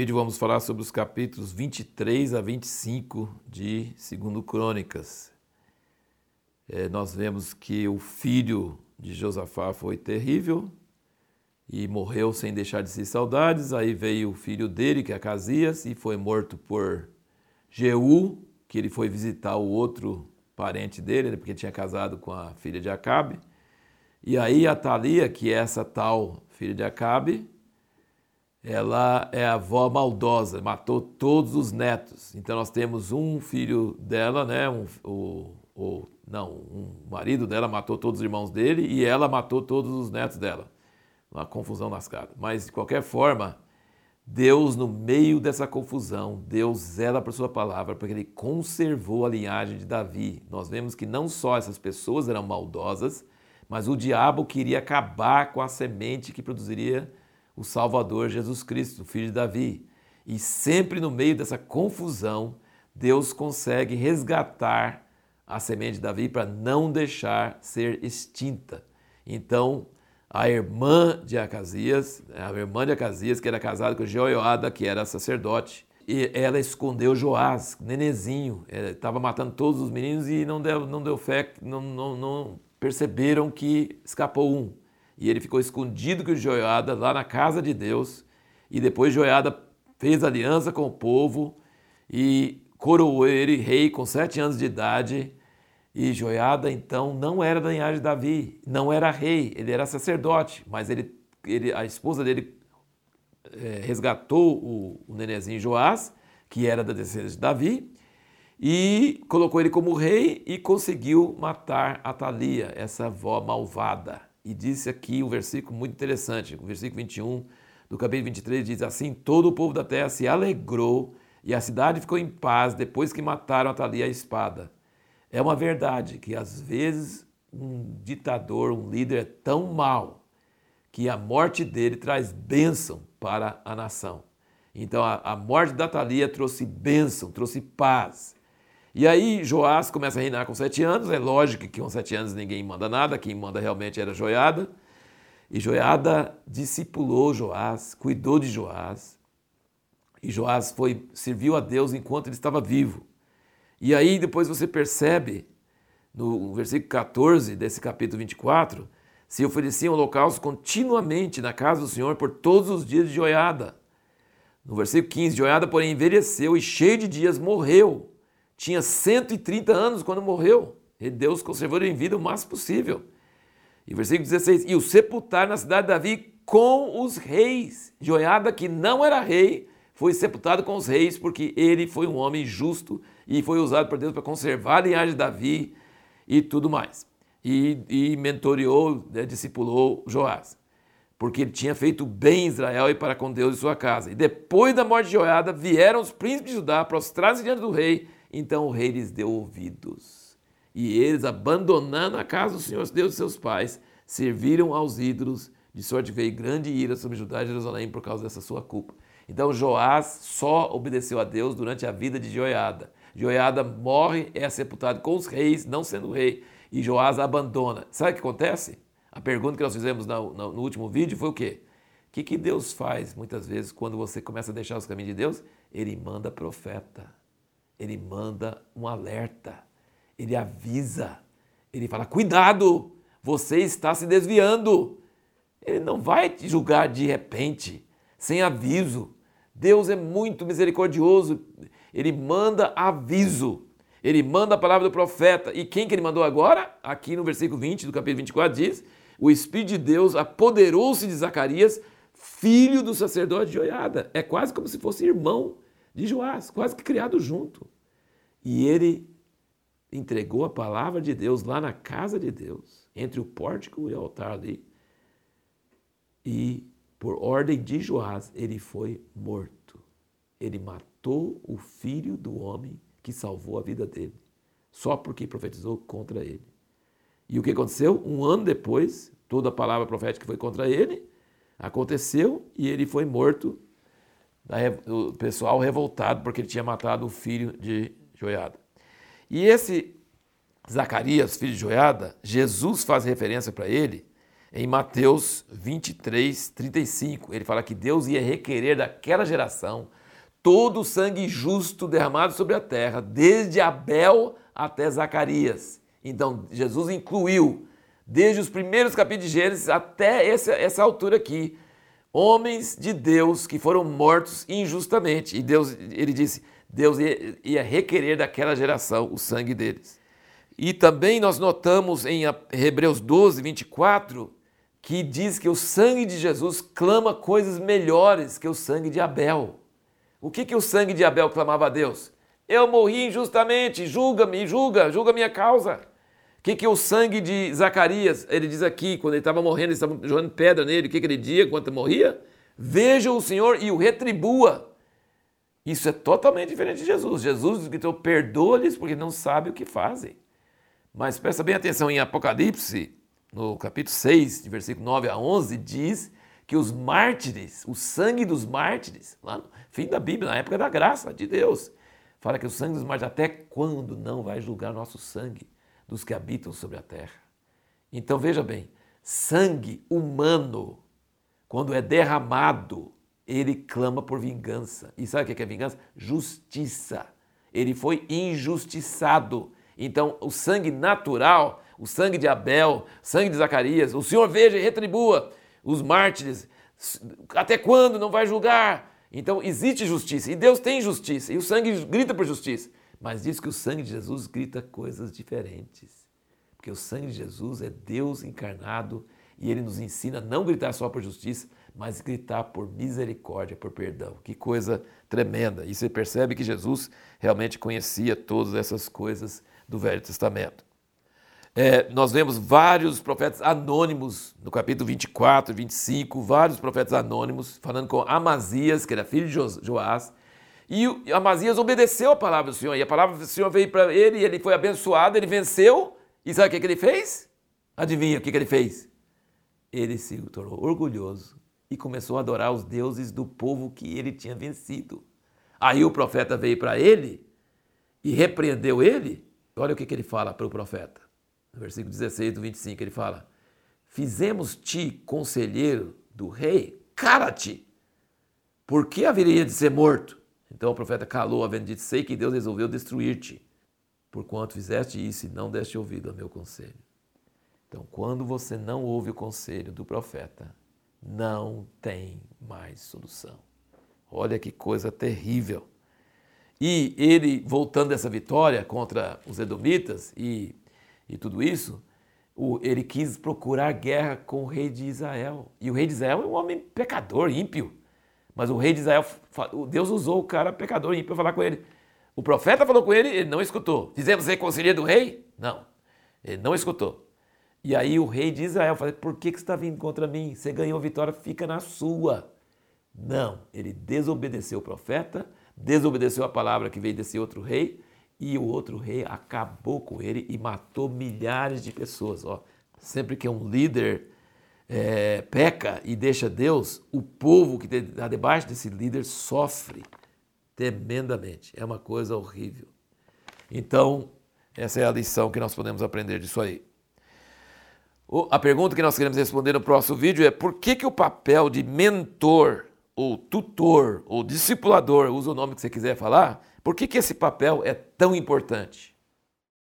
vídeo vamos falar sobre os capítulos 23 a 25 de 2 Crônicas. É, nós vemos que o filho de Josafá foi terrível e morreu sem deixar de si saudades. Aí veio o filho dele, que é Acasias, e foi morto por Jeú, que ele foi visitar o outro parente dele, né, porque tinha casado com a filha de Acabe. E aí a Thalia, que é essa tal filha de Acabe, ela é a avó maldosa, matou todos os netos. Então nós temos um filho dela, né, um, o, o, não, um marido dela matou todos os irmãos dele e ela matou todos os netos dela. Uma confusão lascada. Mas de qualquer forma, Deus, no meio dessa confusão, Deus zela por sua palavra, porque ele conservou a linhagem de Davi. Nós vemos que não só essas pessoas eram maldosas, mas o diabo queria acabar com a semente que produziria o Salvador Jesus Cristo, filho de Davi. E sempre no meio dessa confusão, Deus consegue resgatar a semente de Davi para não deixar ser extinta. Então, a irmã de Acasias, a irmã de Acasias, que era casada com Jeoiada, que era sacerdote, e ela escondeu Joás, nenezinho, estava matando todos os meninos e não deu, não deu fé, não, não, não perceberam que escapou um. E ele ficou escondido com Joiada lá na casa de Deus. E depois Joiada fez aliança com o povo e coroou ele rei com sete anos de idade. E Joiada então não era da linhagem de Davi, não era rei, ele era sacerdote, mas ele, ele a esposa dele é, resgatou o, o nenezinho Joás, que era da descendência de Davi, e colocou ele como rei e conseguiu matar Atalia, essa avó malvada. E disse aqui um versículo muito interessante, o versículo 21 do capítulo 23 diz assim: Todo o povo da terra se alegrou e a cidade ficou em paz depois que mataram Atalia a espada. É uma verdade que às vezes um ditador, um líder é tão mau que a morte dele traz bênção para a nação. Então a, a morte da Atalia trouxe bênção, trouxe paz. E aí Joás começa a reinar com sete anos, é lógico que com sete anos ninguém manda nada, quem manda realmente era Joiada. E Joiada discipulou Joás, cuidou de Joás. E Joás foi, serviu a Deus enquanto ele estava vivo. E aí depois você percebe, no versículo 14 desse capítulo 24, se ofereciam holocaustos continuamente na casa do Senhor por todos os dias de Joiada. No versículo 15, Joiada, porém, envelheceu e cheio de dias morreu tinha 130 anos quando morreu. E Deus conservou ele em vida o máximo possível. E versículo 16: E o sepultar na cidade de Davi com os reis. Joiada, que não era rei, foi sepultado com os reis, porque ele foi um homem justo e foi usado por Deus para conservar a linhagem de Davi e tudo mais. E, e mentoreou, né, discipulou Joás, porque ele tinha feito bem em Israel e para com Deus e sua casa. E depois da morte de Joiada, vieram os príncipes de Judá, prostrados diante do rei então o rei lhes deu ouvidos. E eles, abandonando a casa do Senhor Deus de seus pais, serviram aos ídolos, de sorte que veio grande ira sobre Judá e Jerusalém por causa dessa sua culpa. Então Joás só obedeceu a Deus durante a vida de Joiada. Joiada morre, é sepultado com os reis, não sendo rei, e Joás abandona. Sabe o que acontece? A pergunta que nós fizemos no, último vídeo foi o quê? O que Deus faz muitas vezes quando você começa a deixar os caminhos de Deus? Ele manda profeta ele manda um alerta, ele avisa, ele fala: cuidado, você está se desviando. Ele não vai te julgar de repente, sem aviso. Deus é muito misericordioso, ele manda aviso. Ele manda a palavra do profeta. E quem que ele mandou agora? Aqui no versículo 20 do capítulo 24 diz: O Espírito de Deus apoderou-se de Zacarias, filho do sacerdote de Oiada. É quase como se fosse irmão de Joás, quase que criado junto. E ele entregou a palavra de Deus lá na casa de Deus, entre o pórtico e o altar ali. E por ordem de Joás, ele foi morto. Ele matou o filho do homem que salvou a vida dele, só porque profetizou contra ele. E o que aconteceu? Um ano depois, toda a palavra profética foi contra ele, aconteceu e ele foi morto o pessoal revoltado porque ele tinha matado o filho de Joiada. E esse Zacarias, filho de Joiada, Jesus faz referência para ele em Mateus 23, 35. Ele fala que Deus ia requerer daquela geração todo o sangue justo derramado sobre a terra, desde Abel até Zacarias. Então, Jesus incluiu, desde os primeiros capítulos de Gênesis até essa, essa altura aqui, homens de Deus que foram mortos injustamente. E Deus, ele disse, Deus ia, ia requerer daquela geração o sangue deles. E também nós notamos em Hebreus 12, 24, que diz que o sangue de Jesus clama coisas melhores que o sangue de Abel. O que, que o sangue de Abel clamava a Deus? Eu morri injustamente, julga-me, julga, julga minha causa. O que, que o sangue de Zacarias, ele diz aqui, quando ele estava morrendo, eles estavam jogando pedra nele, o que, que ele dizia enquanto morria? Veja o Senhor e o retribua. Isso é totalmente diferente de Jesus. Jesus gritou, perdoa-lhes porque não sabem o que fazem. Mas presta bem atenção, em Apocalipse, no capítulo 6, de versículo 9 a 11, diz que os mártires, o sangue dos mártires, lá no fim da Bíblia, na época da graça de Deus, fala que o sangue dos mártires, até quando não vai julgar nosso sangue dos que habitam sobre a terra? Então veja bem, sangue humano, quando é derramado, ele clama por vingança. E sabe o que é vingança? Justiça. Ele foi injustiçado. Então, o sangue natural, o sangue de Abel, sangue de Zacarias, o Senhor veja e retribua os mártires. Até quando não vai julgar? Então existe justiça e Deus tem justiça e o sangue grita por justiça. Mas diz que o sangue de Jesus grita coisas diferentes. Porque o sangue de Jesus é Deus encarnado e ele nos ensina a não gritar só por justiça, mas gritar por misericórdia, por perdão. Que coisa tremenda. E você percebe que Jesus realmente conhecia todas essas coisas do Velho Testamento. É, nós vemos vários profetas anônimos no capítulo 24, 25, vários profetas anônimos, falando com Amazias, que era filho de Joás. E Amazias obedeceu a palavra do Senhor, e a palavra do Senhor veio para ele, e ele foi abençoado, ele venceu. E sabe o que, que ele fez? Adivinha o que, que ele fez? Ele se tornou orgulhoso e começou a adorar os deuses do povo que ele tinha vencido. Aí o profeta veio para ele e repreendeu ele. Olha o que, que ele fala para o profeta no versículo 16 do 25, ele fala: Fizemos-te conselheiro do rei, cara-te, por que haveria de ser morto? Então o profeta calou, havendo dito: Sei que Deus resolveu destruir-te, porquanto fizeste isso e não deste ouvido ao meu conselho. Então, quando você não ouve o conselho do profeta, não tem mais solução. Olha que coisa terrível. E ele, voltando dessa vitória contra os edomitas e e tudo isso, ele quis procurar guerra com o rei de Israel. E o rei de Israel é um homem pecador, ímpio. Mas o rei de Israel, Deus usou o cara pecador, para falar com ele. O profeta falou com ele, ele não escutou. Fizemos reconciliar do rei? Não. Ele não escutou. E aí o rei de Israel falou: Por que, que você está vindo contra mim? Você ganhou a vitória, fica na sua. Não, ele desobedeceu o profeta, desobedeceu a palavra que veio desse outro rei e o outro rei acabou com ele e matou milhares de pessoas. Ó, sempre que um líder é, peca e deixa Deus, o povo que está debaixo desse líder sofre tremendamente. É uma coisa horrível. Então, essa é a lição que nós podemos aprender disso aí. A pergunta que nós queremos responder no próximo vídeo é por que, que o papel de mentor, ou tutor, ou discipulador, usa o nome que você quiser falar, por que, que esse papel é tão importante?